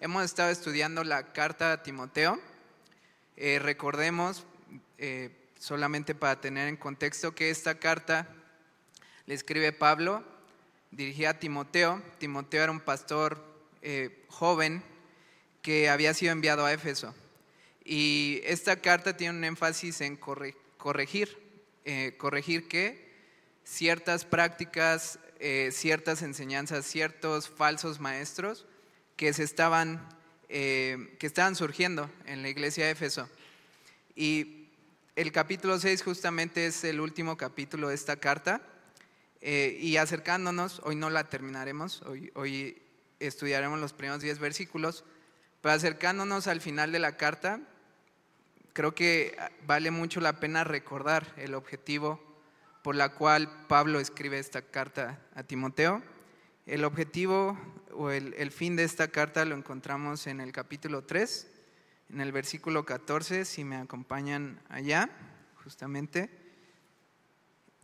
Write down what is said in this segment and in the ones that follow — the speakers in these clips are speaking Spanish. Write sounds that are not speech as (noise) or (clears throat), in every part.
hemos estado estudiando la carta a Timoteo. Eh, recordemos, eh, solamente para tener en contexto, que esta carta le escribe Pablo, dirigida a Timoteo. Timoteo era un pastor eh, joven que había sido enviado a Éfeso. Y esta carta tiene un énfasis en corregir, corregir que ciertas prácticas eh, ciertas enseñanzas, ciertos falsos maestros que, se estaban, eh, que estaban surgiendo en la iglesia de Éfeso. Y el capítulo 6 justamente es el último capítulo de esta carta. Eh, y acercándonos, hoy no la terminaremos, hoy, hoy estudiaremos los primeros 10 versículos, pero acercándonos al final de la carta, creo que vale mucho la pena recordar el objetivo por la cual Pablo escribe esta carta a Timoteo. El objetivo o el, fin de esta carta lo encontramos en el capítulo 3, en el versículo 14, si me acompañan allá, justamente.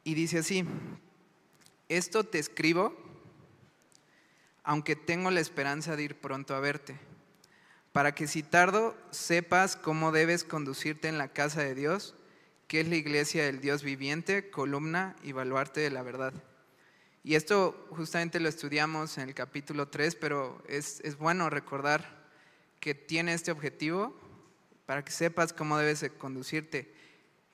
Y dice así, esto te escribo, aunque tengo la esperanza de ir pronto a verte, para que si tardo sepas cómo debes conducirte en la casa de Dios que es la iglesia del Dios viviente, columna y baluarte de la verdad. Y esto justamente lo estudiamos en el capítulo 3, pero es, bueno recordar que tiene este objetivo para que sepas cómo debes conducirte.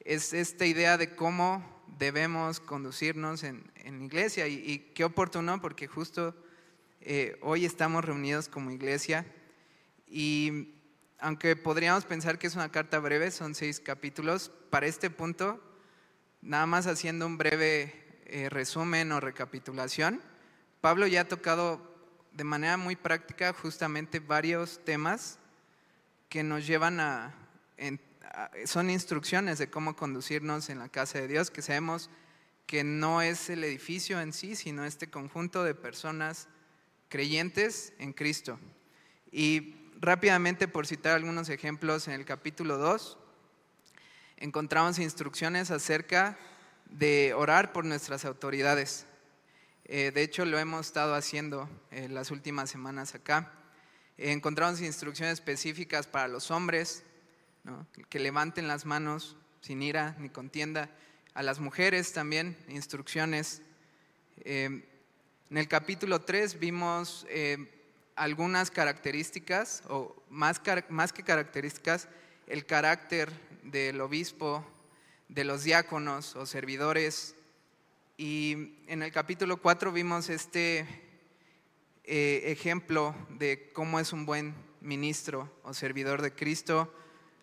Es esta idea de cómo debemos conducirnos en, en iglesia y, qué oportuno porque justo eh, hoy estamos reunidos como iglesia y aunque podríamos pensar que es una carta breve, son seis capítulos, para este punto, nada más haciendo un breve eh, resumen o recapitulación, Pablo ya ha tocado de manera muy práctica justamente varios temas que nos llevan a, son instrucciones de cómo conducirnos en la casa de Dios, que sabemos que no es el edificio en sí, sino este conjunto de personas creyentes en Cristo. Y rápidamente, por citar algunos ejemplos, en el capítulo 2 encontramos instrucciones acerca de orar por nuestras autoridades. Eh, de hecho, lo hemos estado haciendo en eh, las últimas semanas acá. encontramos instrucciones específicas para los hombres, que levanten las manos sin ira ni contienda. A las mujeres también instrucciones. Eh, en el capítulo 3 vimos algunas características, o más, más que características, el carácter del obispo, de los diáconos o servidores. Y en el capítulo 4 vimos este eh, ejemplo de cómo es un buen ministro o servidor de Cristo,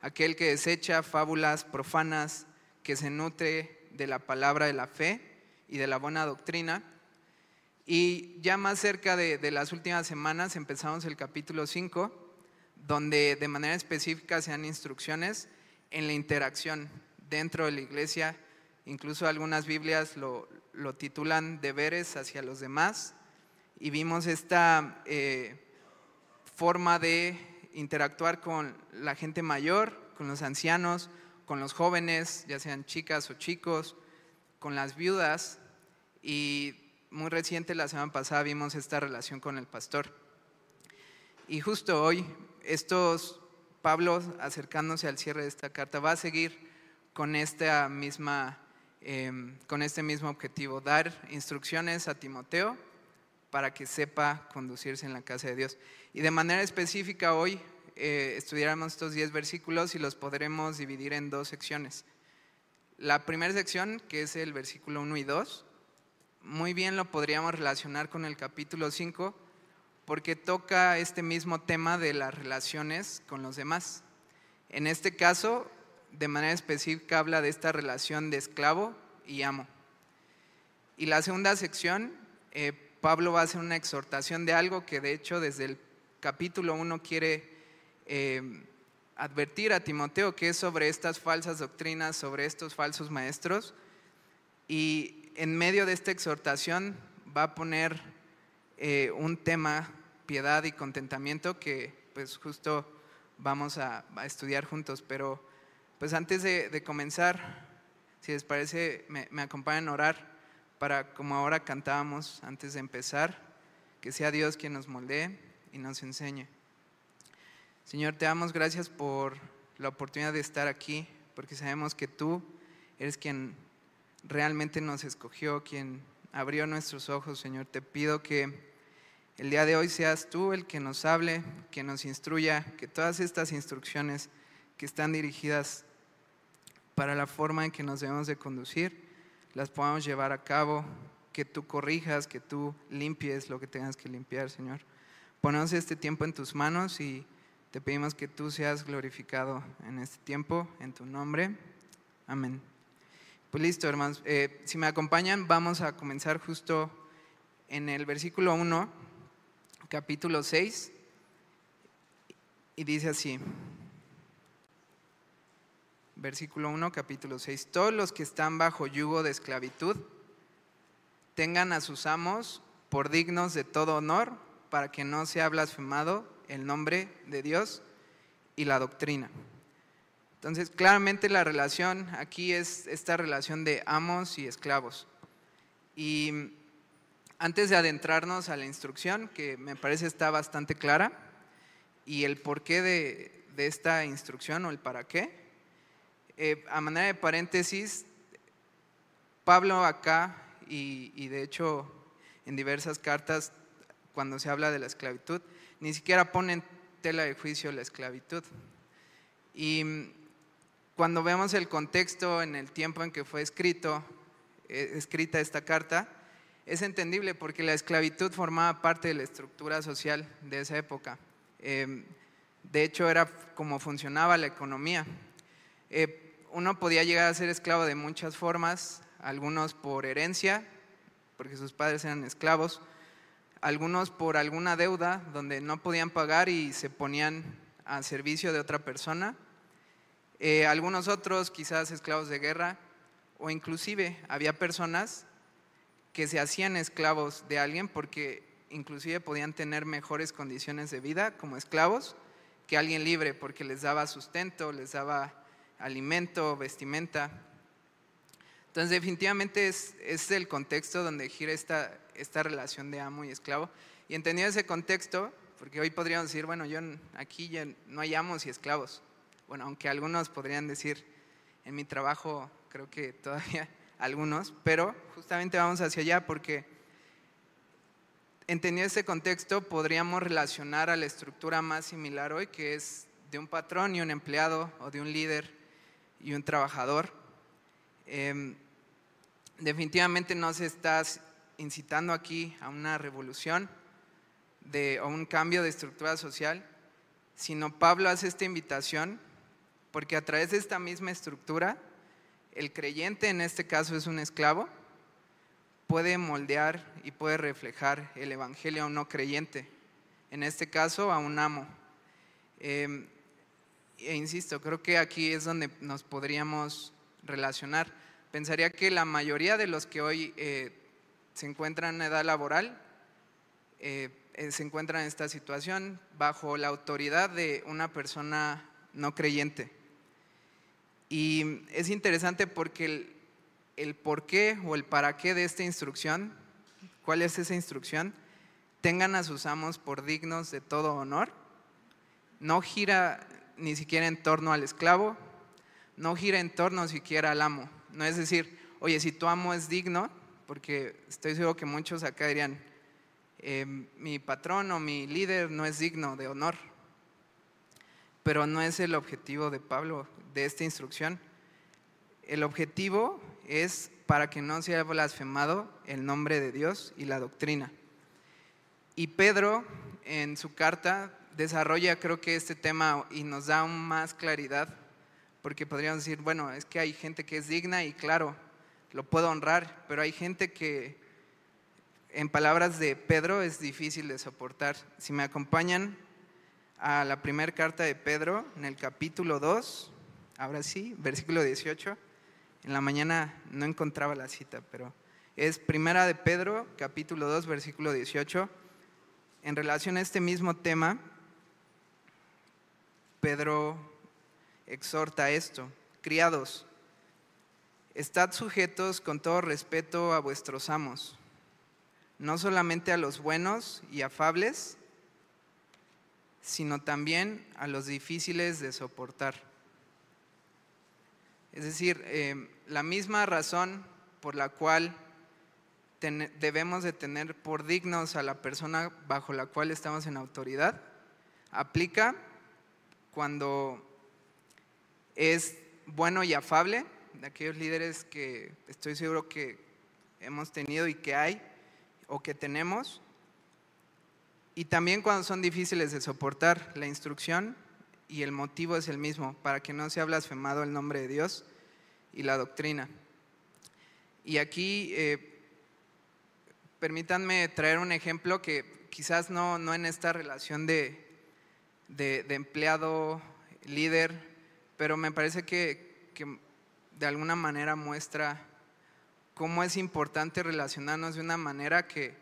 aquel que desecha fábulas profanas, que se nutre de la palabra de la fe y de la buena doctrina y ya más cerca de, las últimas semanas empezamos el capítulo 5, donde de manera específica se dan instrucciones en la interacción dentro de la iglesia. Incluso algunas Biblias lo, titulan deberes hacia los demás. Y vimos esta eh, forma de interactuar con la gente mayor, con los ancianos, con los jóvenes, ya sean chicas o chicos, con las viudas. Y muy reciente, la semana pasada, vimos esta relación con el pastor. Y justo hoy, estos, Pablo, acercándose al cierre de esta carta, va a seguir con, esta misma, em, con este mismo objetivo, dar instrucciones a Timoteo para que sepa conducirse en la casa de Dios. Y de manera específica hoy eh, estudiaremos estos 10 versículos y los podremos dividir en dos secciones. La primera sección, que es el versículo 1 y 2, muy bien lo podríamos relacionar con el capítulo 5 porque toca este mismo tema de las relaciones con los demás. En este caso, de manera específica, habla de esta relación de esclavo y amo. Y la segunda sección, eh, Pablo va a hacer una exhortación de algo que de hecho desde el capítulo 1 quiere eh, advertir a Timoteo, que es sobre estas falsas doctrinas, sobre estos falsos maestros. Y en medio de esta exhortación va a poner eh, un tema, piedad y contentamiento, que pues justo vamos a, estudiar juntos. Pero pues antes de, comenzar, si les parece, me, me, acompañan a orar para, como ahora cantábamos antes de empezar, que sea Dios quien nos moldee y nos enseñe. Señor, te damos gracias por la oportunidad de estar aquí, porque sabemos que tú eres quien realmente nos escogió, quien abrió nuestros ojos, Señor. Te pido que el día de hoy seas tú el que nos hable, que nos instruya, que todas estas instrucciones que están dirigidas para la forma en que nos debemos de conducir, las podamos llevar a cabo, que tú corrijas, que tú limpies lo que tengas que limpiar, Señor. Ponemos este tiempo en tus manos y te pedimos que tú seas glorificado en este tiempo, en tu nombre. Amén. Pues listo, hermanos. Eh, si me acompañan, vamos a comenzar justo en el versículo 1, capítulo 6, y dice así. Versículo 1, capítulo 6. Todos los que están bajo yugo de esclavitud tengan a sus amos por dignos de todo honor, para que no sea blasfemado el nombre de Dios y la doctrina. Entonces, claramente la relación aquí es esta relación de amos y esclavos. Y antes de adentrarnos a la instrucción, que me parece está bastante clara, y el porqué de, de esta instrucción o el para qué, eh, a manera de paréntesis, Pablo acá, y, y de hecho en diversas cartas, cuando se habla de la esclavitud, ni siquiera pone en tela de juicio la esclavitud. Y cuando vemos el contexto en el tiempo en que fue eh, escrita esta carta, es entendible porque la esclavitud formaba parte de la estructura social de esa época. Em, de hecho, era como funcionaba la economía. Eh, uno podía llegar a ser esclavo de muchas formas, algunos por herencia, porque sus padres eran esclavos, algunos por alguna deuda donde no podían pagar y se ponían a servicio de otra persona, eh, algunos otros quizás esclavos de guerra, o inclusive había personas que se hacían esclavos de alguien porque inclusive podían tener mejores condiciones de vida como esclavos que alguien libre porque les daba sustento, les daba alimento, vestimenta. Entonces definitivamente es, es el contexto donde gira esta, esta relación de amo y esclavo. Y entendiendo ese contexto, porque hoy podríamos decir, bueno, yo aquí ya no hay amos y esclavos, bueno, aunque algunos podrían decir, en mi trabajo creo que todavía (laughs) algunos, pero justamente vamos hacia allá porque entendiendo ese contexto podríamos relacionar a la estructura más similar hoy, que es de un patrón y un empleado, o de un líder y un trabajador. Em, definitivamente no se está incitando aquí a una revolución o un cambio de estructura social, sino Pablo hace esta invitación porque a través de esta misma estructura, el creyente, en este caso es un esclavo, puede moldear y puede reflejar el Evangelio a un no creyente, en este caso a un amo. Em, e insisto, creo que aquí es donde nos podríamos relacionar. Pensaría que la mayoría de los que hoy eh, se encuentran en edad laboral eh, eh, se encuentran en esta situación bajo la autoridad de una persona no creyente. Y es interesante porque el, el por qué o el para qué de esta instrucción, cuál es esa instrucción, tengan a sus amos por dignos de todo honor, no gira ni siquiera en torno al esclavo, no gira en torno siquiera al amo. No es decir, oye, si tu amo es digno, porque estoy seguro que muchos acá dirían, em, mi patrón o mi líder no es digno de honor. Pero no es el objetivo de Pablo de esta instrucción. El objetivo es para que no sea blasfemado el nombre de Dios y la doctrina. Y Pedro en su carta desarrolla creo que este tema y nos da más claridad, porque podríamos decir, bueno, es que hay gente que es digna y claro, lo puedo honrar, pero hay gente que en palabras de Pedro es difícil de soportar. Si me acompañan a la primera carta de Pedro, en el capítulo 2, ahora sí, versículo 18. En la mañana no encontraba la cita, pero es Primera de Pedro, capítulo 2, versículo 18. En relación a este mismo tema, Pedro exhorta esto, criados, estad sujetos con todo respeto a vuestros amos, no solamente a los buenos y afables, sino también a los difíciles de soportar. Es decir, eh, la misma razón por la cual debemos de tener por dignos a la persona bajo la cual estamos en autoridad, aplica cuando es bueno y afable, de aquellos líderes que estoy seguro que hemos tenido y que hay o que tenemos, y también cuando son difíciles de soportar la instrucción y el motivo es el mismo, para que no sea blasfemado el nombre de Dios y la doctrina. Y aquí eh, permítanme traer un ejemplo que quizás no, no en esta relación de, de, empleado líder, pero me parece que, de alguna manera muestra cómo es importante relacionarnos de una manera que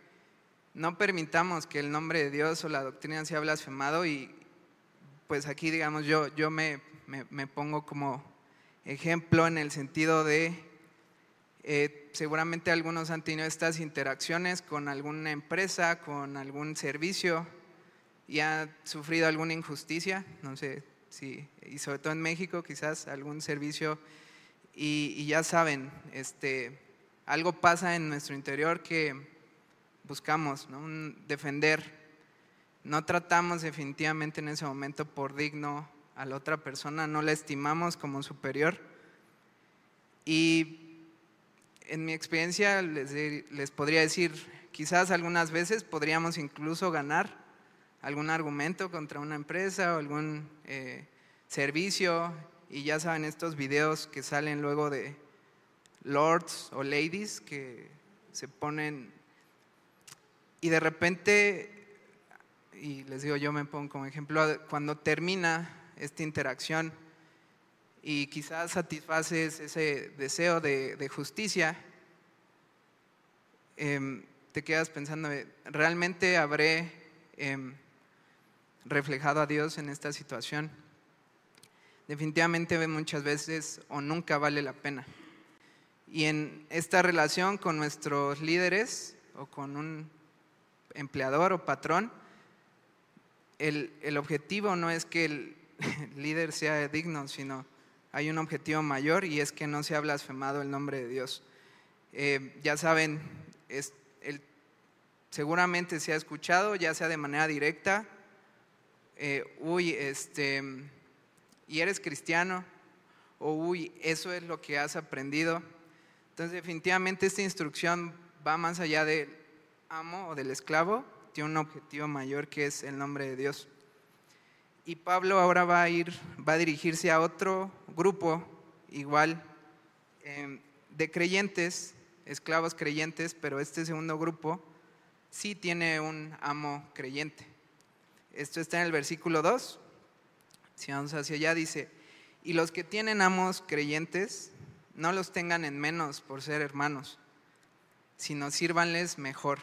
no permitamos que el nombre de Dios o la doctrina sea blasfemado y pues aquí digamos yo, yo me, me, pongo como ejemplo en el sentido de eh, seguramente algunos han tenido estas interacciones con alguna empresa, con algún servicio y han sufrido alguna injusticia, no sé si, y sobre todo en México quizás algún servicio y, ya saben, este, algo pasa en nuestro interior que buscamos defender. No tratamos definitivamente en ese momento por digno a la otra persona, no la estimamos como superior. Y en mi experiencia les, les podría decir, quizás algunas veces podríamos incluso ganar algún argumento contra una empresa o algún eh, servicio. Y ya saben estos videos que salen luego de lords o ladies que se ponen y de repente, y les digo, yo me pongo como ejemplo, cuando termina esta interacción y quizás satisfaces ese deseo de, justicia, em, te quedas pensando, ¿realmente habré em, reflejado a Dios en esta situación? Definitivamente muchas veces o nunca vale la pena. Y en esta relación con nuestros líderes o con un empleador o patrón, el, objetivo no es que el, (laughs) líder sea digno, sino hay un objetivo mayor y es que no sea blasfemado el nombre de Dios. Eh, ya saben, es, el, seguramente se ha escuchado, ya sea de manera directa, eh, uy, este, y eres cristiano, o uy, eso es lo que has aprendido. Entonces, definitivamente esta instrucción va más allá de amo o del esclavo tiene un objetivo mayor que es el nombre de Dios. Y Pablo ahora va a ir, va a dirigirse a otro grupo igual em, de creyentes, esclavos creyentes, pero este segundo grupo sí tiene un amo creyente. Esto está en el versículo 2. Si vamos hacia allá, dice, y los que tienen amos creyentes, no los tengan en menos por ser hermanos, sino sírvanles mejor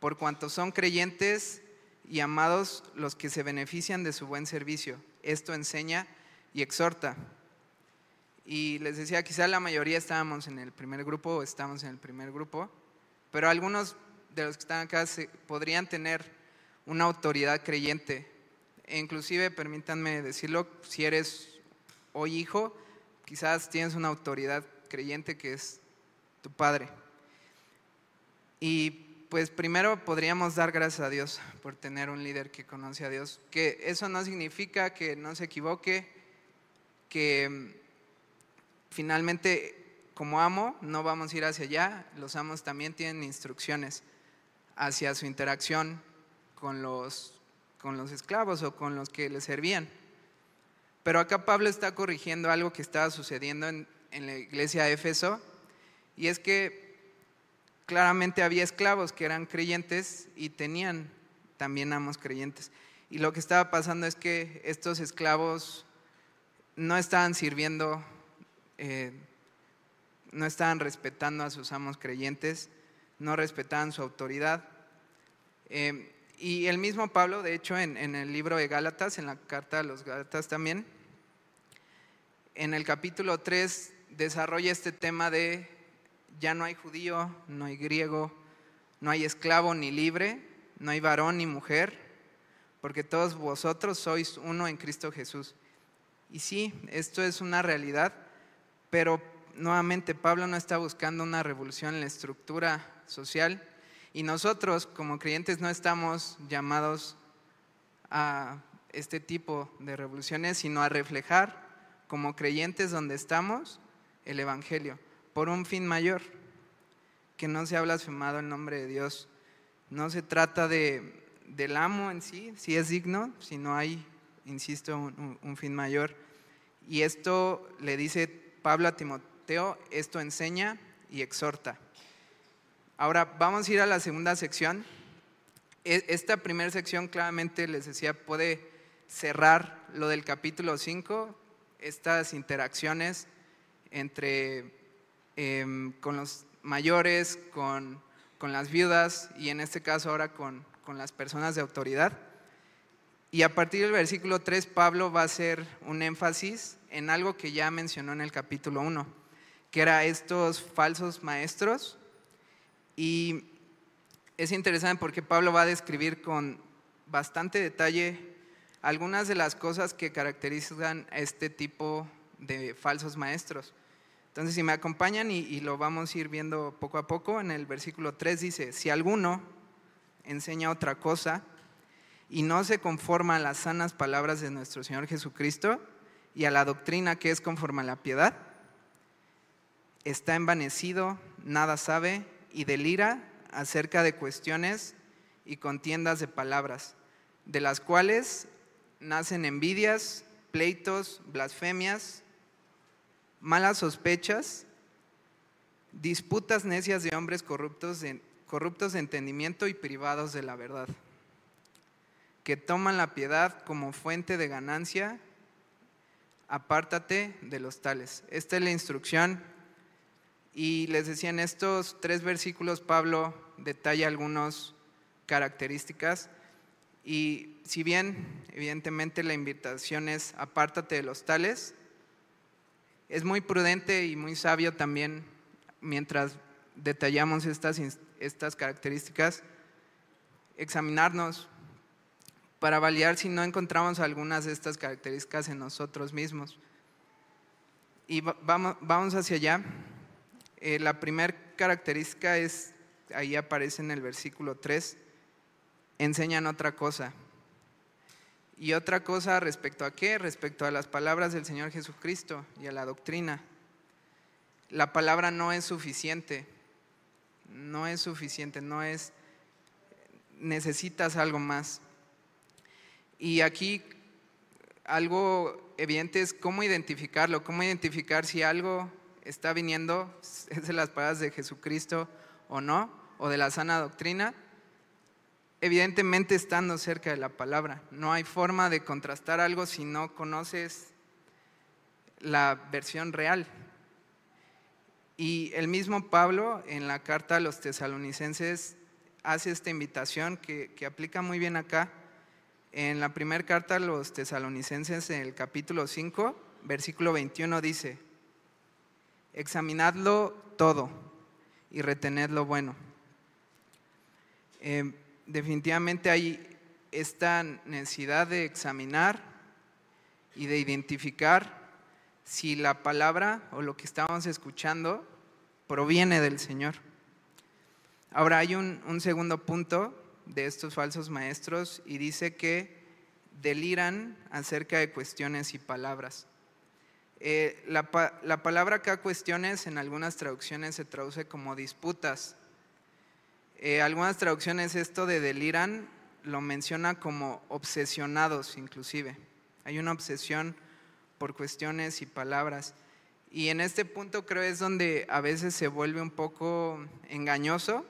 por cuanto son creyentes y amados los que se benefician de su buen servicio. Esto enseña y exhorta. Y les decía, quizá la mayoría estábamos en el primer grupo o estamos en el primer grupo, pero algunos de los que están acá podrían tener una autoridad creyente. E inclusive, permítanme decirlo, si eres hoy hijo, quizás tienes una autoridad creyente que es tu padre. Y pues primero podríamos dar gracias a Dios por tener un líder que conoce a Dios. Que eso no significa que no se equivoque, que mm, finalmente como amo no vamos a ir hacia allá, los amos también tienen instrucciones hacia su interacción con los, con los esclavos o con los que le servían. Pero acá Pablo está corrigiendo algo que estaba sucediendo en, en la iglesia de Éfeso, y es que claramente había esclavos que eran creyentes y tenían también amos creyentes. Y lo que estaba pasando es que estos esclavos no estaban sirviendo, eh, no estaban respetando a sus amos creyentes, no respetaban su autoridad. Eh, y el mismo Pablo, de hecho, en, el libro de Gálatas, en la carta a los Gálatas también, en el capítulo 3 desarrolla este tema de ya no hay judío, no hay griego, no hay esclavo ni libre, no hay varón ni mujer, porque todos vosotros sois uno en Cristo Jesús. Y sí, esto es una realidad, pero nuevamente Pablo no está buscando una revolución en la estructura social y nosotros como creyentes no estamos llamados a este tipo de revoluciones, sino a reflejar como creyentes donde estamos el Evangelio, por un fin mayor, que no se ha blasfemado el nombre de Dios. No se trata de, del amo en sí, si es digno, sino hay, insisto, un, fin mayor. Y esto le dice Pablo a Timoteo, esto enseña y exhorta. Ahora vamos a ir a la segunda sección. E, esta primera sección claramente les decía puede cerrar lo del capítulo 5, estas interacciones entre em, con los mayores, con, con, las viudas y en este caso ahora con, con las personas de autoridad. Y a partir del versículo 3, Pablo va a hacer un énfasis en algo que ya mencionó en el capítulo 1, que era estos falsos maestros. Y es interesante porque Pablo va a describir con bastante detalle algunas de las cosas que caracterizan a este tipo de falsos maestros. Entonces, si me acompañan y, lo vamos a ir viendo poco a poco, en el versículo 3 dice, si alguno enseña otra cosa y no se conforma a las sanas palabras de nuestro Señor Jesucristo y a la doctrina que es conforme a la piedad, está envanecido, nada sabe y delira acerca de cuestiones y contiendas de palabras, de las cuales nacen envidias, pleitos, blasfemias, malas sospechas, disputas necias de hombres corruptos corruptos de entendimiento y privados de la verdad, que toman la piedad como fuente de ganancia, apártate de los tales. Esta es la instrucción. Y les decía, en estos tres versículos Pablo detalla algunas características y si bien evidentemente la invitación es apártate de los tales, es muy prudente y muy sabio también mientras detallamos estas, estas características, examinarnos para validar si no encontramos algunas de estas características en nosotros mismos. Y vamos, vamos hacia allá. Eh, la primera característica es, ahí aparece en el versículo 3, enseñan otra cosa. Y otra cosa respecto a qué? Respecto a las palabras del Señor Jesucristo y a la doctrina. La palabra no es suficiente, no es suficiente, no es, necesitas algo más. Y aquí algo evidente es cómo identificarlo, cómo identificar si algo está viniendo, (laughs) es de las palabras de Jesucristo o no, o de la sana doctrina evidentemente estando cerca de la palabra. No hay forma de contrastar algo si no conoces la versión real. Y el mismo Pablo en la carta a los tesalonicenses hace esta invitación que, aplica muy bien acá. En la primera carta a los tesalonicenses, en el capítulo 5, versículo 21, dice, examinadlo todo y retened lo bueno. Eh, definitivamente hay esta necesidad de examinar y de identificar si la palabra o lo que estamos escuchando proviene del Señor. Ahora hay un, segundo punto de estos falsos maestros y dice que deliran acerca de cuestiones y palabras. Eh, la, la palabra acá cuestiones en algunas traducciones se traduce como disputas eh, algunas traducciones esto de deliran lo menciona como obsesionados inclusive. Hay una obsesión por cuestiones y palabras. Y en este punto creo es donde a veces se vuelve un poco engañoso,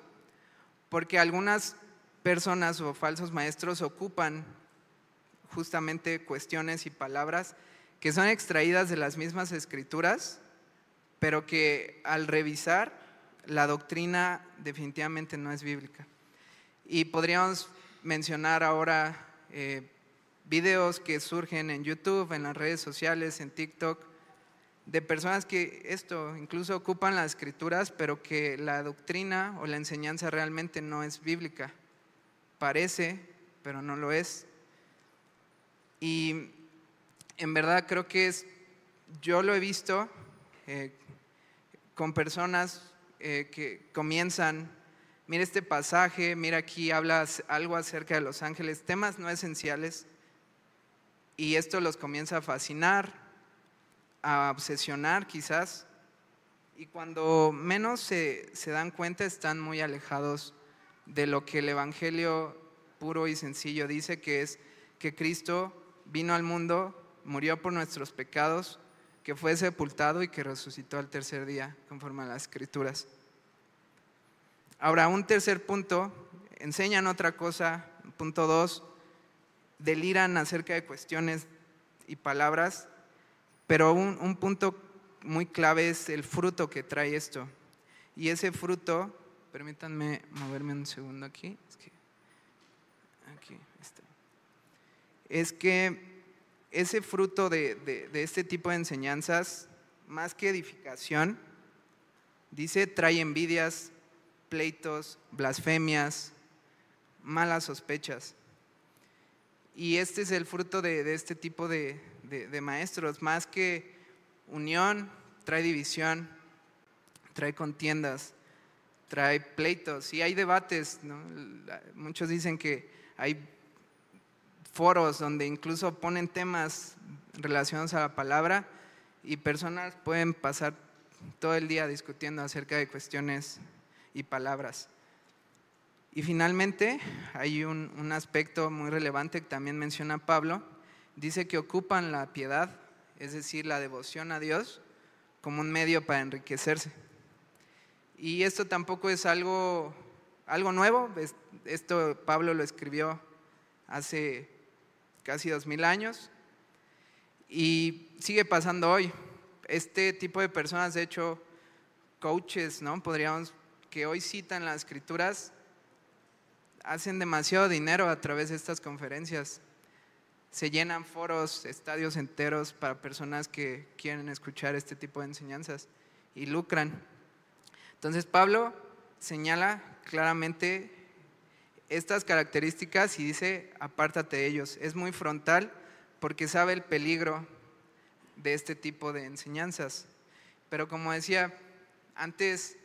porque algunas personas o falsos maestros ocupan justamente cuestiones y palabras que son extraídas de las mismas escrituras, pero que al revisar la doctrina definitivamente no es bíblica. Y podríamos mencionar ahora eh, videos que surgen en YouTube, en las redes sociales, en TikTok, de personas que esto incluso ocupan las escrituras, pero que la doctrina o la enseñanza realmente no es bíblica. Parece, pero no lo es. Y en verdad creo que es, yo lo he visto eh, con personas eh, que comienzan, mira este pasaje, mira aquí habla algo acerca de los ángeles, temas no esenciales, y esto los comienza a fascinar, a obsesionar quizás, y cuando menos se, se dan cuenta están muy alejados de lo que el Evangelio puro y sencillo dice, que es que Cristo vino al mundo, murió por nuestros pecados, que fue sepultado y que resucitó al tercer día, conforme a las escrituras. Ahora, un tercer punto, enseñan otra cosa, punto dos, deliran acerca de cuestiones y palabras, pero un, un punto muy clave es el fruto que trae esto. Y ese fruto, permítanme moverme un segundo aquí, aquí está. Es que ese fruto de, de este tipo de enseñanzas, más que edificación, dice, trae envidias, pleitos, blasfemias, malas sospechas. Y este es el fruto de, este tipo de, maestros, más que unión, trae división, trae contiendas, trae pleitos y hay debates. Muchos dicen que hay foros donde incluso ponen temas relacionados a la palabra y personas pueden pasar todo el día discutiendo acerca de cuestiones y palabras. Y finalmente, hay un, aspecto muy relevante que también menciona Pablo. Dice que ocupan la piedad, es decir, la devoción a Dios, como un medio para enriquecerse. Y esto tampoco es algo, algo nuevo. Esto Pablo lo escribió hace casi dos mil años y sigue pasando hoy. Este tipo de personas, de hecho, coaches, ¿no? Podríamos que hoy citan las escrituras, hacen demasiado dinero a través de estas conferencias. Se llenan foros, estadios enteros para personas que quieren escuchar este tipo de enseñanzas y lucran. Entonces Pablo señala claramente estas características y dice, apártate de ellos. Es muy frontal porque sabe el peligro de este tipo de enseñanzas. Pero como decía, antes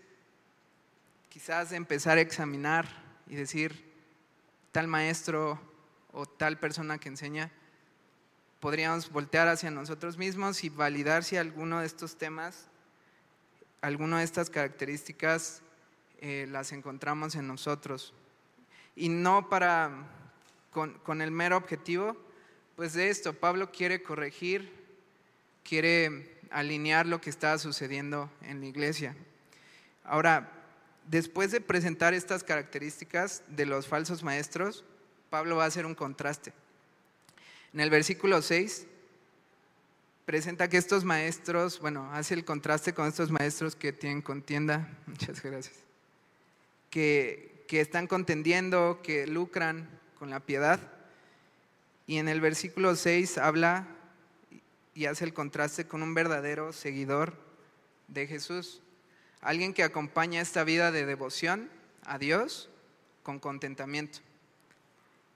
quizás empezar a examinar y decir, tal maestro o tal persona que enseña, podríamos voltear hacia nosotros mismos y validar si alguno de estos temas, alguna de estas características eh, las encontramos en nosotros. Y no para, con, con el mero objetivo, pues de esto, Pablo quiere corregir, quiere alinear lo que está sucediendo en la iglesia. Ahora, después de presentar estas características de los falsos maestros, Pablo va a hacer un contraste. En el versículo 6 presenta que estos maestros, bueno, hace el contraste con estos maestros que tienen contienda, (laughs) muchas gracias, que, que están contendiendo, que lucran con la piedad. Y en el versículo 6 habla y hace el contraste con un verdadero seguidor de Jesús. Alguien que acompaña esta vida de devoción a Dios con contentamiento.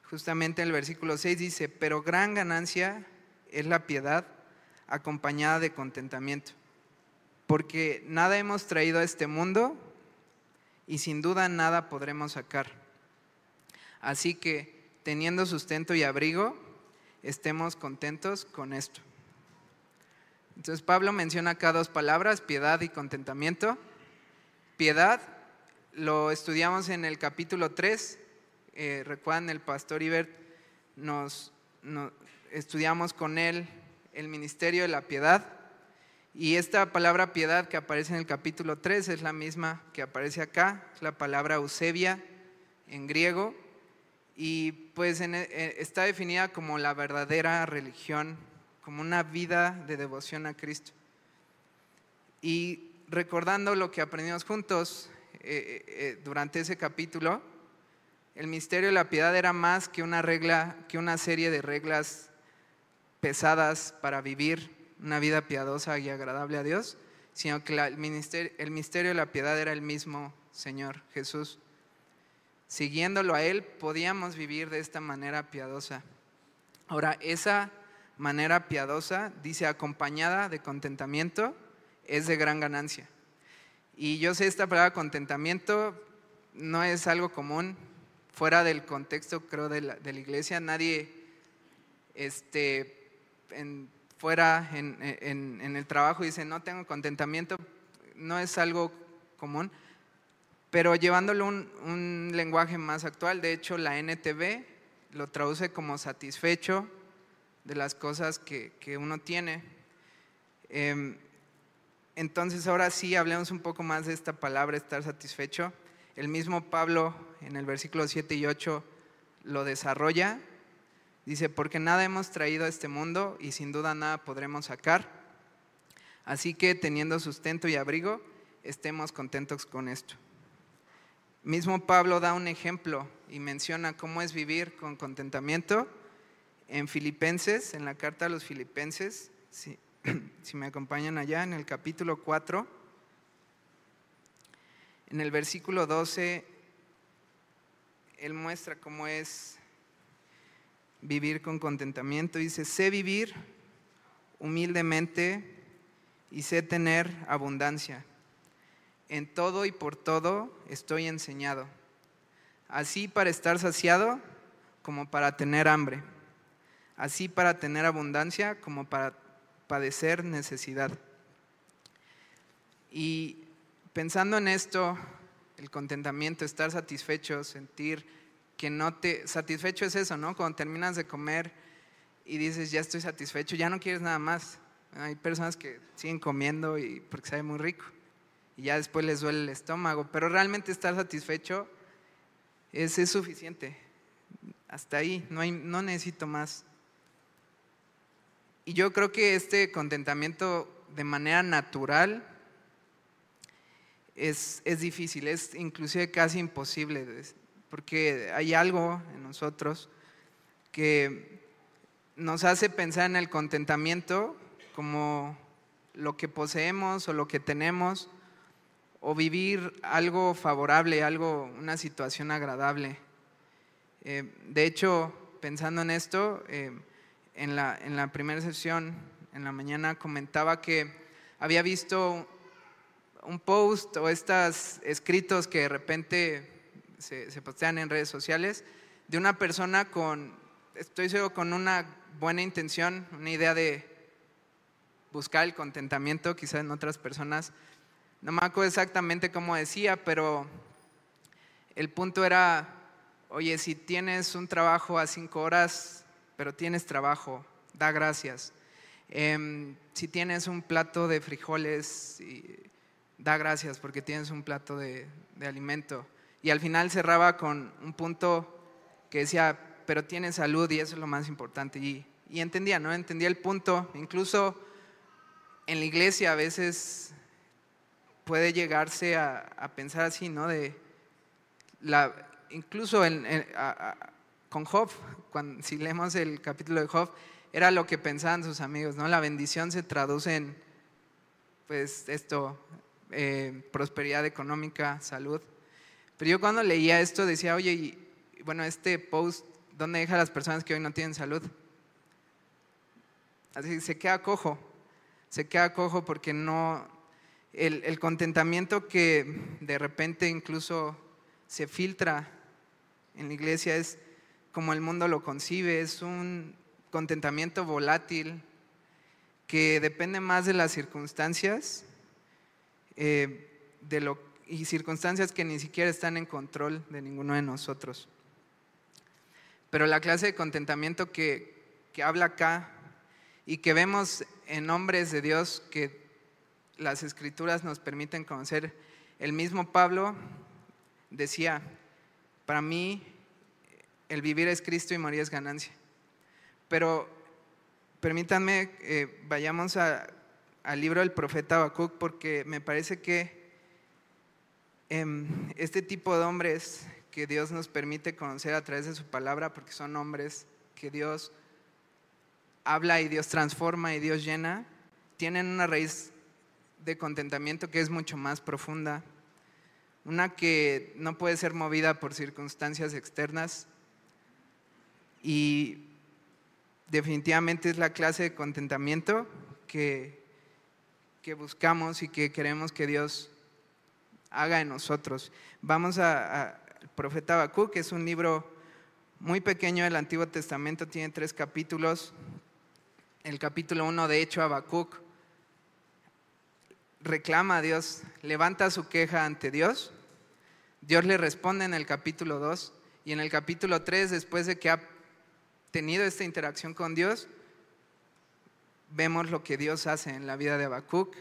Justamente en el versículo 6 dice, pero gran ganancia es la piedad acompañada de contentamiento, porque nada hemos traído a este mundo y sin duda nada podremos sacar. Así que, teniendo sustento y abrigo, estemos contentos con esto. Entonces Pablo menciona acá dos palabras, piedad y contentamiento. Piedad, lo estudiamos en el capítulo 3. Eh, recuerdan, el pastor Ibert nos, estudiamos con él el ministerio de la piedad. Y esta palabra piedad que aparece en el capítulo 3 es la misma que aparece acá, es la palabra eusebia en griego. Y pues eh, está definida como la verdadera religión, como una vida de devoción a Cristo. Y recordando lo que aprendimos juntos eh, eh, eh, durante ese capítulo, el misterio de la piedad era más que una regla, que una serie de reglas pesadas para vivir una vida piadosa y agradable a Dios, sino que el, misterio de la piedad era el mismo Señor Jesús. Siguiéndolo a Él, podíamos vivir de esta manera piadosa. Ahora, esa manera piadosa, dice, acompañada de contentamiento, es de gran ganancia. Y yo sé, esta palabra contentamiento no es algo común, fuera del contexto, creo, de la, de la iglesia. Nadie, este, en, fuera en, en, en el trabajo dice, no tengo contentamiento, no es algo común. Pero llevándolo un, un lenguaje más actual, de hecho la NTV lo traduce como satisfecho de las cosas que, que uno tiene. Eh, entonces ahora sí hablemos un poco más de esta palabra, estar satisfecho. El mismo Pablo en el versículo 7 y 8 lo desarrolla. Dice, porque nada hemos traído a este mundo y sin duda nada podremos sacar. Así que teniendo sustento y abrigo, estemos contentos con esto. Mismo Pablo da un ejemplo y menciona cómo es vivir con contentamiento en Filipenses, en la carta a los Filipenses, si, (clears throat) si me acompañan allá, en el capítulo 4, en el versículo 12, él muestra cómo es vivir con contentamiento. Dice, sé vivir humildemente y sé tener abundancia en todo y por todo estoy enseñado, así para estar saciado como para tener hambre, así para tener abundancia como para padecer necesidad. Y pensando en esto, el contentamiento, estar satisfecho, sentir que no te... Satisfecho es eso, ¿no? Cuando terminas de comer y dices, ya estoy satisfecho, ya no quieres nada más. Hay personas que siguen comiendo y porque sabe muy rico y ya después les duele el estómago, pero realmente estar satisfecho es, es suficiente. Hasta ahí, no, hay, no necesito más. Y yo creo que este contentamiento de manera natural es, es difícil, es inclusive casi imposible, porque hay algo en nosotros que nos hace pensar en el contentamiento como lo que poseemos o lo que tenemos o vivir algo favorable, algo, una situación agradable. Eh, de hecho, pensando en esto, eh, en, la, en la primera sesión, en la mañana, comentaba que había visto un post o estos escritos que de repente se, se en redes sociales de una persona con, estoy seguro, con una buena intención, una idea de buscar el contentamiento, quizás en otras personas, no me acuerdo exactamente cómo decía, pero el punto era, oye, si tienes un trabajo a cinco horas, pero tienes trabajo, da gracias. Em, si tienes un plato de frijoles, da gracias porque tienes un plato de, alimento. Y al final cerraba con un punto que decía, pero tienes salud y eso es lo más importante. Y, y entendía, ¿no? Entendía el punto. Incluso en la iglesia a veces puede llegarse a, pensar así, ¿no? De la, incluso con Job, cuando, si leemos el capítulo de Job, era lo que pensaban sus amigos, ¿no? La bendición se traduce en, pues, esto, eh, prosperidad económica, salud. Pero yo cuando leía esto decía, oye, y, bueno, este post, ¿dónde deja a las personas que hoy no tienen salud? Así se queda cojo, se queda cojo porque no, el, contentamiento que de repente incluso se filtra en la iglesia es como el mundo lo concibe, es un contentamiento volátil que depende más de las circunstancias eh, de lo, y circunstancias que ni siquiera están en control de ninguno de nosotros. Pero la clase de contentamiento que, que habla acá y que vemos en hombres de Dios que las escrituras nos permiten conocer. El mismo Pablo decía, para mí el vivir es Cristo y morir es ganancia. Pero permítanme, eh, vayamos al libro del profeta Habacuc porque me parece que este tipo de hombres que Dios nos permite conocer a través de su palabra, porque son hombres que Dios habla y Dios transforma y Dios llena, tienen una raíz de contentamiento que es mucho más profunda, una que no puede ser movida por circunstancias externas y definitivamente es la clase de contentamiento que, que buscamos y que queremos que Dios haga en nosotros. Vamos al profeta Habacuc, que es un libro muy pequeño del Antiguo Testamento, tiene tres capítulos. El capítulo 1, de hecho, Habacuc reclama a Dios, levanta su queja ante Dios. Dios le responde en el capítulo 2 y en el capítulo 3, después de que ha tenido esta interacción con Dios, vemos lo que Dios hace en la vida de Habacuc.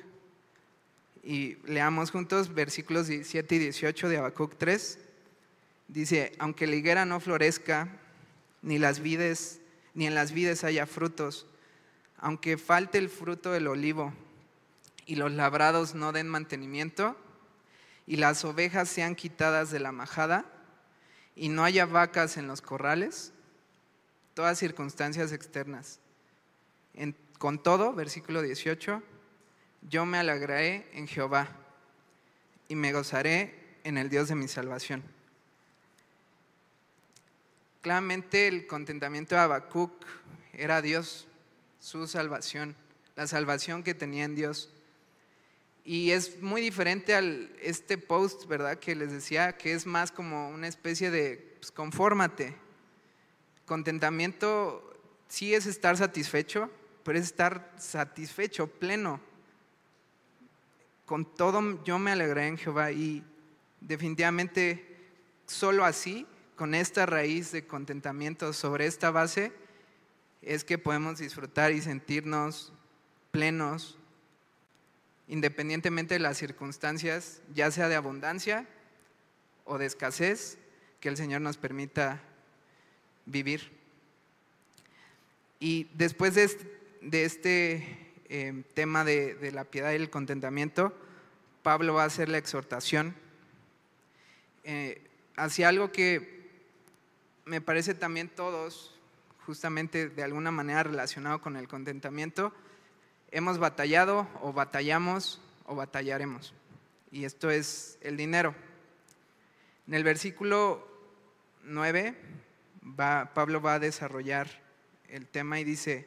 Y leamos juntos versículos 17 y 18 de Habacuc 3. Dice, aunque la higuera no florezca, ni las vides, ni en las vides haya frutos, aunque falte el fruto del olivo y los labrados no den mantenimiento, y las ovejas sean quitadas de la majada, y no haya vacas en los corrales, todas circunstancias externas. con todo, versículo 18, yo me alegraré en Jehová y me gozaré en el Dios de mi salvación. Claramente el contentamiento de Habacuc era Dios, su salvación, la salvación que tenía en Dios. Y es muy diferente al este post, ¿verdad? Que les decía que es más como una especie de pues, confórmate. Contentamiento sí es estar satisfecho, pero es estar satisfecho, pleno. Con todo yo me alegré en Jehová y definitivamente solo así con esta raíz de contentamiento sobre esta base es que podemos disfrutar y sentirnos plenos independientemente de las circunstancias, ya sea de abundancia o de escasez, que el Señor nos permita vivir. Y después de este, eh, tema de la piedad y el contentamiento, Pablo va a hacer la exhortación eh, hacia algo que me parece también todos, justamente de alguna manera relacionado con el contentamiento, hemos batallado o batallamos o batallaremos. Y esto es el dinero. En el versículo 9, Pablo va a desarrollar el tema y dice,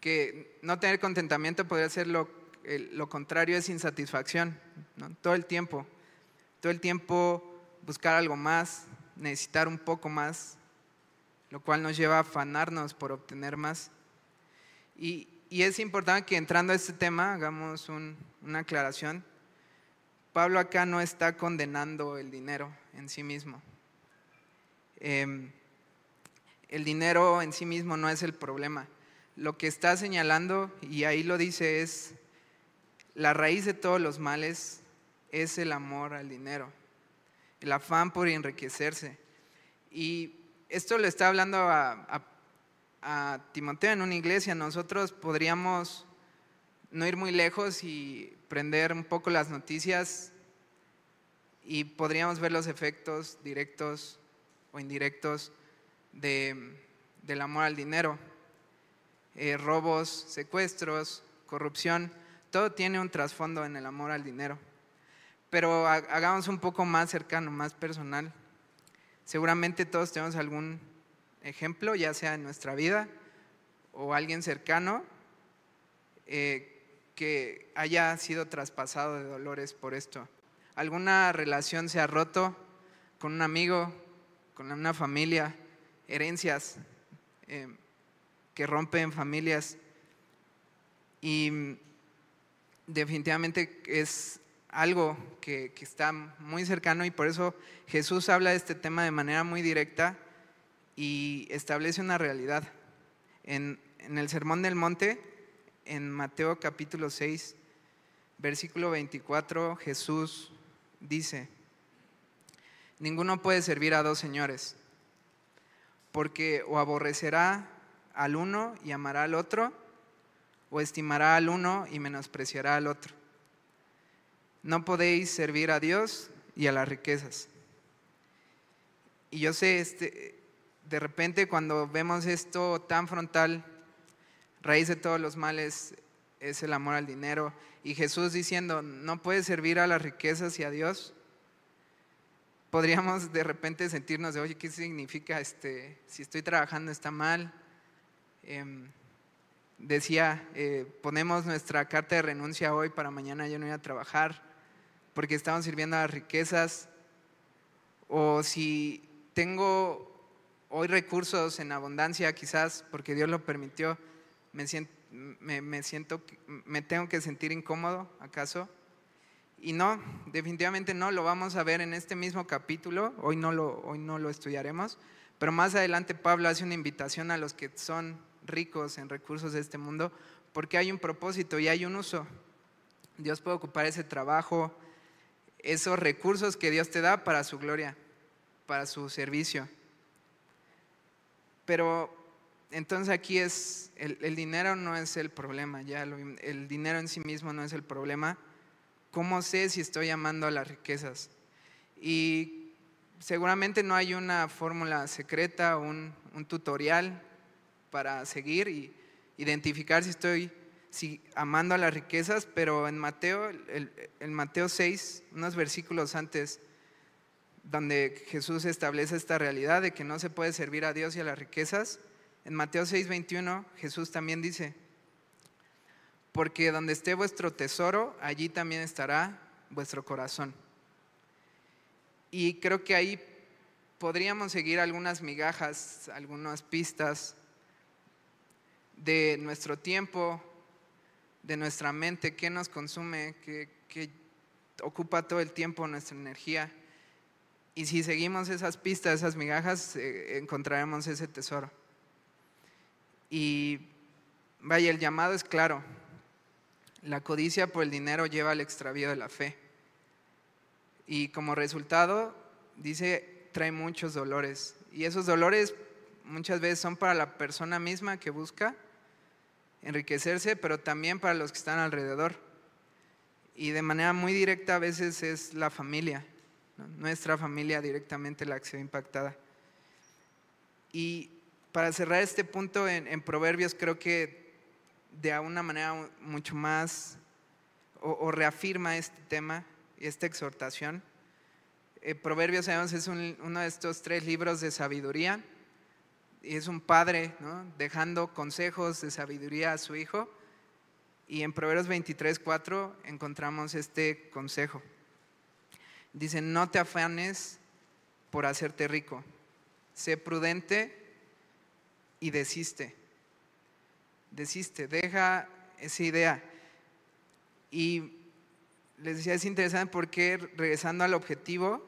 que no tener contentamiento podría ser lo, lo contrario es insatisfacción, todo el tiempo, todo el tiempo buscar algo más, necesitar un poco más, lo cual nos lleva a afanarnos por obtener más. Y, es importante que entrando a este tema hagamos una aclaración. Pablo acá no está condenando el dinero en sí mismo. Em, el dinero en sí mismo no es el problema. Lo que está señalando, y ahí lo dice, es la raíz de todos los males es el amor al dinero, el afán por enriquecerse. Y esto le está hablando a, Timoteo en una iglesia. Nosotros podríamos no ir muy lejos y prender un poco las noticias y podríamos ver los efectos directos o indirectos del amor al dinero. Eh, robos, secuestros, corrupción, todo tiene un trasfondo en el amor al dinero. Pero hagamos un poco más cercano, más personal. Seguramente todos tenemos algún ejemplo, ya sea en nuestra vida o alguien cercano, eh, que haya sido traspasado de dolores por esto. ¿Alguna relación se ha roto con un amigo, con una familia, herencias eh, que rompen familias? Y definitivamente es algo que, está muy cercano y por eso Jesús habla de este tema de manera muy directa y establece una realidad. En, en el Sermón del Monte, en Mateo capítulo 6, versículo 24, Jesús dice, ninguno puede servir a dos señores, porque o aborrecerá al uno y amará al otro? ¿O estimará al uno y menospreciará al otro? No podéis servir a Dios y a las riquezas. Y yo sé, este, de repente cuando vemos esto tan frontal, raíz de todos los males es el amor al dinero, y Jesús diciendo, no puedes servir a las riquezas y a Dios, podríamos de repente sentirnos de, oye, ¿qué significa este, si estoy trabajando está mal? Em, decía, eh, ponemos nuestra carta de renuncia hoy para mañana yo no ir a trabajar porque estamos sirviendo a las riquezas. O si tengo hoy recursos en abundancia, quizás porque Dios lo permitió, me siento, me, siento, me tengo que sentir incómodo, ¿acaso? Y no, definitivamente no, lo vamos a ver en este mismo capítulo, hoy no lo, hoy no lo estudiaremos, pero más adelante Pablo hace una invitación a los que son ricos en recursos de este mundo, porque hay un propósito y hay un uso. Dios puede ocupar ese trabajo, esos recursos que Dios te da para su gloria, para su servicio. Pero entonces aquí es, el, dinero no es el problema, ya el dinero en sí mismo no es el problema. ¿Cómo sé si estoy amando a las riquezas? Y seguramente no hay una fórmula secreta, un, un tutorial para seguir y identificar si estoy si, amando a las riquezas, pero en Mateo, el, Mateo 6, unos versículos antes, donde Jesús establece esta realidad de que no se puede servir a Dios y a las riquezas, en Mateo 6, 21, Jesús también dice, porque donde esté vuestro tesoro, allí también estará vuestro corazón. Y creo que ahí podríamos seguir algunas migajas, algunas pistas de nuestro tiempo, de nuestra mente, qué nos consume, qué, ocupa todo el tiempo nuestra energía. Y si seguimos esas pistas, esas migajas, eh, encontraremos ese tesoro. Y vaya, el llamado es claro. La codicia por el dinero lleva al extravío de la fe. Y como resultado, dice, trae muchos dolores. Y esos dolores muchas veces son para la persona misma que busca enriquecerse, pero también para los que están alrededor. Y de manera muy directa a veces es la familia, nuestra familia directamente la ve impactada. Y para cerrar este punto en, Proverbios, creo que de una manera mucho más, o, reafirma este tema y esta exhortación. Eh, Proverbios, sabemos, es uno de estos tres libros de sabiduría y es un padre dejando consejos de sabiduría a su hijo. Y en Proverbios 23, 4 encontramos este consejo. Dice, no te afanes por hacerte rico, sé prudente y desiste. Desiste, deja esa idea. Y les decía, es interesante porque regresando al objetivo,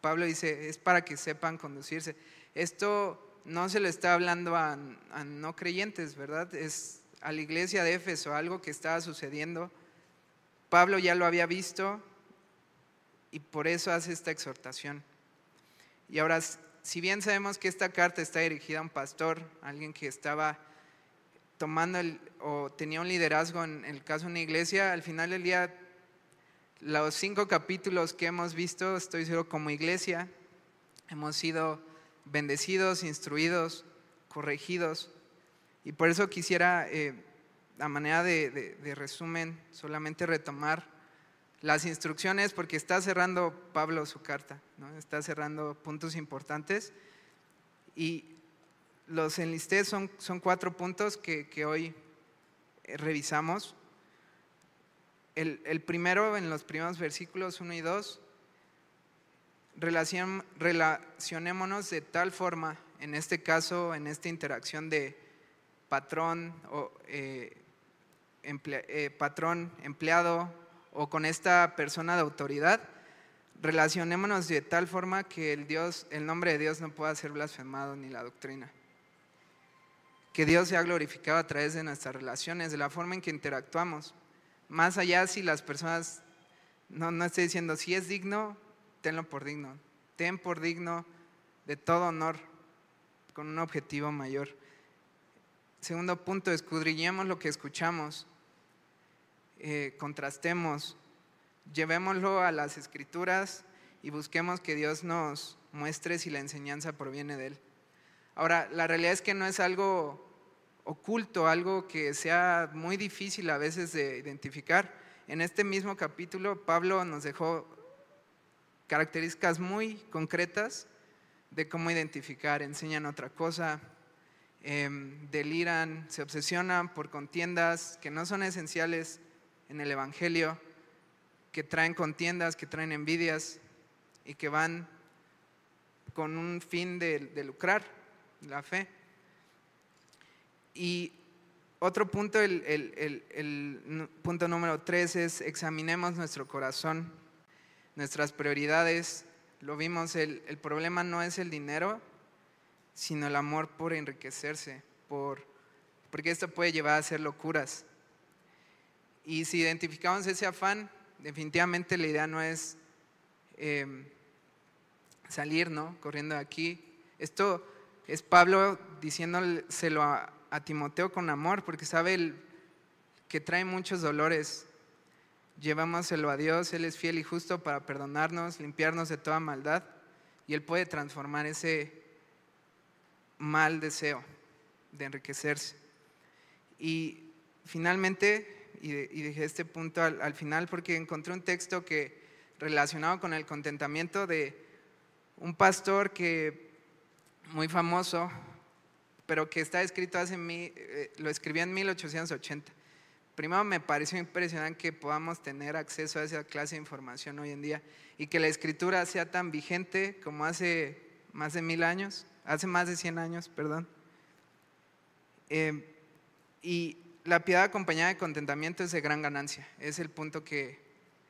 Pablo dice, es para que sepan conducirse. Esto no se le está hablando a, no creyentes, ¿verdad? Es a la iglesia de Éfeso, algo que estaba sucediendo. Pablo ya lo había visto y por eso hace esta exhortación. Y ahora, si bien sabemos que esta carta está dirigida a un pastor, alguien que estaba tomando o tenía un liderazgo en el caso de una iglesia, al final del día, los cinco capítulos que hemos visto, estoy seguro como iglesia, hemos sido bendecidos, instruidos, corregidos. Y por eso quisiera, eh, a manera de, resumen, solamente retomar las instrucciones, porque está cerrando Pablo su carta, ¿no? está cerrando puntos importantes. Y los enlisté, son, son cuatro puntos que, hoy eh, revisamos. El, el, primero, en los primeros versículos 1 y 2, relacionémonos de tal forma, en este caso, en esta interacción de patrón o eh, eh, patrón empleado o con esta persona de autoridad, relacionémonos de tal forma que el, Dios, el nombre de Dios no pueda ser blasfemado ni la doctrina. Que Dios sea glorificado a través de nuestras relaciones, de la forma en que interactuamos. Más allá si las personas, no, no estoy diciendo si es digno, tenlo por digno. Ten por digno de todo honor con un objetivo mayor. segundo punto, escudriñemos lo que escuchamos, eh, contrastemos, llevémoslo a las escrituras y busquemos que Dios nos muestre si la enseñanza proviene de Él. Ahora, la realidad es que no es algo oculto, algo que sea muy difícil a veces de identificar. En este mismo capítulo, Pablo nos dejó características muy concretas de cómo identificar. Enseñan otra cosa, em, deliran, se obsesionan por contiendas que no son esenciales en el Evangelio, que traen contiendas, que traen envidias y que van con un fin de lucrar la fe. Y otro punto, el, punto número tres es examinemos nuestro corazón, nuestras prioridades. Lo vimos, el, problema no es el dinero, sino el amor por enriquecerse, por, porque esto puede llevar a hacer locuras. Y si identificamos ese afán, definitivamente la idea no es em, salir, ¿no? Corriendo de aquí. Esto es Pablo diciéndoselo a, a Timoteo con amor, porque sabe el, que trae muchos dolores. Llevámoselo a Dios, Él es fiel y justo para perdonarnos, limpiarnos de toda maldad, y Él puede transformar ese mal deseo de enriquecerse. Y finalmente, y, dejé este punto al, al final porque encontré un texto que relacionado con el contentamiento de un pastor que muy famoso, pero que está escrito hace, mí, eh, lo escribí en 1880. Primero me pareció impresionante que podamos tener acceso a esa clase de información hoy en día y que la escritura sea tan vigente como hace más de mil años, hace más de 100 años, perdón. Eh, y la piedad acompañada de contentamiento es de gran ganancia, es el punto que,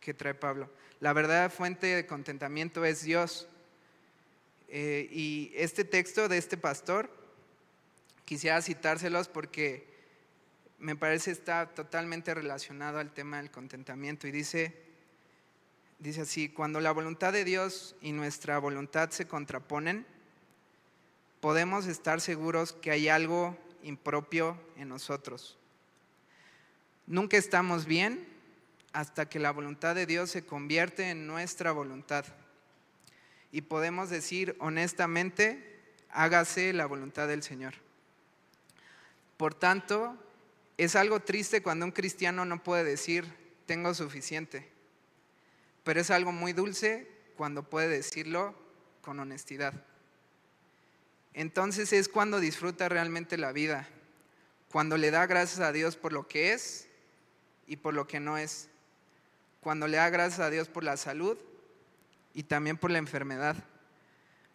que trae Pablo. La verdadera fuente de contentamiento es Dios. Eh, y este texto de este pastor quisiera citárselos porque me parece está totalmente relacionado al tema del contentamiento y dice, dice así, cuando la voluntad de Dios y nuestra voluntad se contraponen, podemos estar seguros que hay algo impropio en nosotros. Nunca estamos bien hasta que la voluntad de Dios se convierte en nuestra voluntad. Y podemos decir honestamente, hágase la voluntad del Señor. Por tanto, es algo triste cuando un cristiano no puede decir, tengo suficiente, pero es algo muy dulce cuando puede decirlo con honestidad. Entonces es cuando disfruta realmente la vida, cuando le da gracias a Dios por lo que es y por lo que no es, cuando le da gracias a Dios por la salud y también por la enfermedad,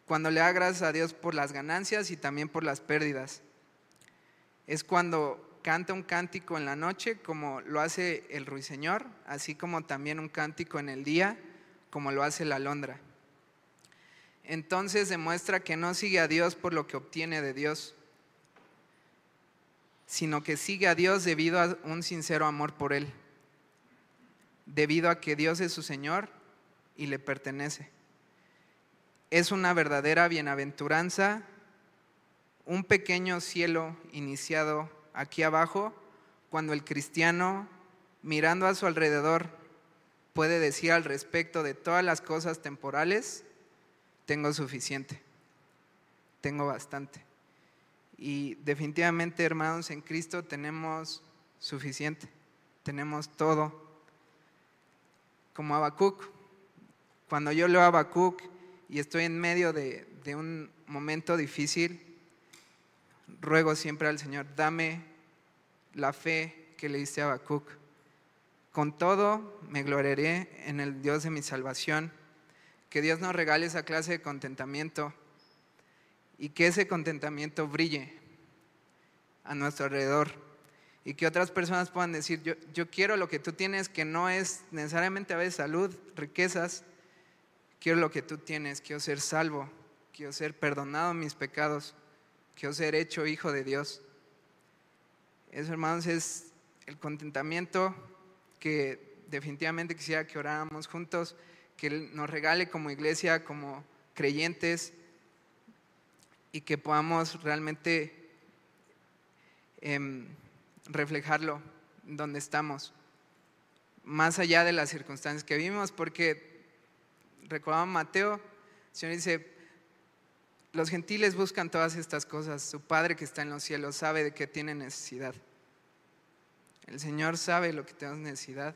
cuando le da gracias a Dios por las ganancias y también por las pérdidas es cuando canta un cántico en la noche, como lo hace el ruiseñor, así como también un cántico en el día, como lo hace la alondra. Entonces demuestra que no sigue a Dios por lo que obtiene de Dios, sino que sigue a Dios debido a un sincero amor por Él, debido a que Dios es su Señor y le pertenece. Es una verdadera bienaventuranza un pequeño cielo iniciado aquí abajo, cuando el cristiano, mirando a su alrededor, puede decir al respecto de todas las cosas temporales, tengo suficiente, tengo bastante. Y definitivamente, hermanos, en Cristo tenemos suficiente, tenemos todo. Como Habacuc, cuando yo leo Habacuc y estoy en medio de, de un momento difícil, ruego siempre al Señor, dame la fe que le diste a Habacuc. Con todo me gloriaré en el Dios de mi salvación. Que Dios nos regale esa clase de contentamiento y que ese contentamiento brille a nuestro alrededor y que otras personas puedan decir, yo, yo quiero lo que tú tienes, que no es necesariamente a veces salud, riquezas, quiero lo que tú tienes, quiero ser salvo, quiero ser perdonado mis pecados quiero ser hecho hijo de Dios. Eso, hermanos, es el contentamiento que definitivamente quisiera que oráramos juntos, que Él nos regale como iglesia, como creyentes, y que podamos realmente em, reflejarlo donde estamos, más allá de las circunstancias que vivimos, porque recordamos Mateo, el Señor dice, los gentiles buscan todas estas cosas, su Padre que está en los cielos sabe de qué tiene necesidad. El Señor sabe lo que tenemos necesidad,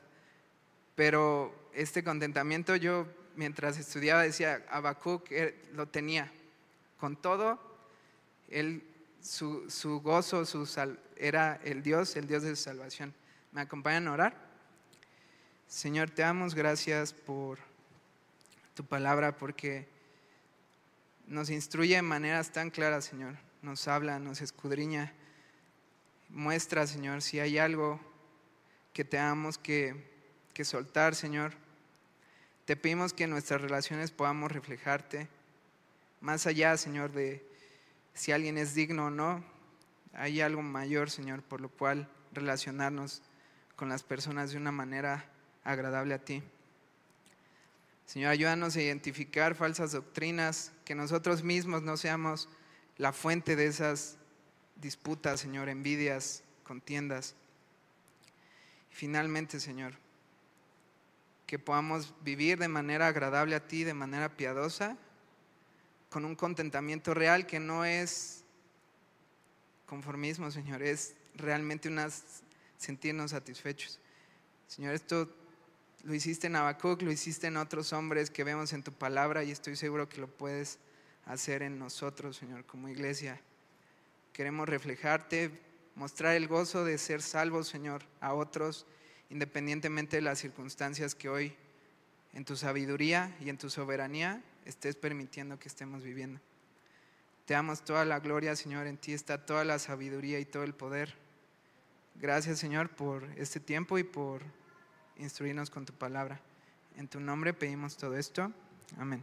pero este contentamiento yo mientras estudiaba decía, Habacuc lo tenía, con todo, él, su, gozo su era el Dios, el Dios de su salvación. ¿Me acompañan a orar? Señor, te damos gracias por tu palabra, porque nos instruye de maneras tan claras, Señor. Nos habla, nos escudriña. Muestra, Señor, si hay algo que tengamos que, que soltar, Señor. Te pedimos que en nuestras relaciones podamos reflejarte. Más allá, Señor, de si alguien es digno o no, hay algo mayor, Señor, por lo cual relacionarnos con las personas de una manera agradable a ti. Señor, ayúdanos a identificar falsas doctrinas, que nosotros mismos no seamos la fuente de esas disputas, Señor, envidias, contiendas. Y finalmente, Señor, que podamos vivir de manera agradable a ti, de manera piadosa, con un contentamiento real que no es conformismo, Señor, es realmente unas sentirnos satisfechos. Señor, esto lo hiciste en Habacuc, lo hiciste en otros hombres que vemos en tu palabra y estoy seguro que lo puedes hacer en nosotros, Señor, como iglesia. Queremos reflejarte, mostrar el gozo de ser salvos, Señor, a otros, independientemente de las circunstancias que hoy, en tu sabiduría y en tu soberanía, estés permitiendo que estemos viviendo. Te damos toda la gloria, Señor, en ti está toda la sabiduría y todo el poder. Gracias, Señor, por este tiempo y por instruirnos con tu palabra. En tu nombre pedimos todo esto. Amén.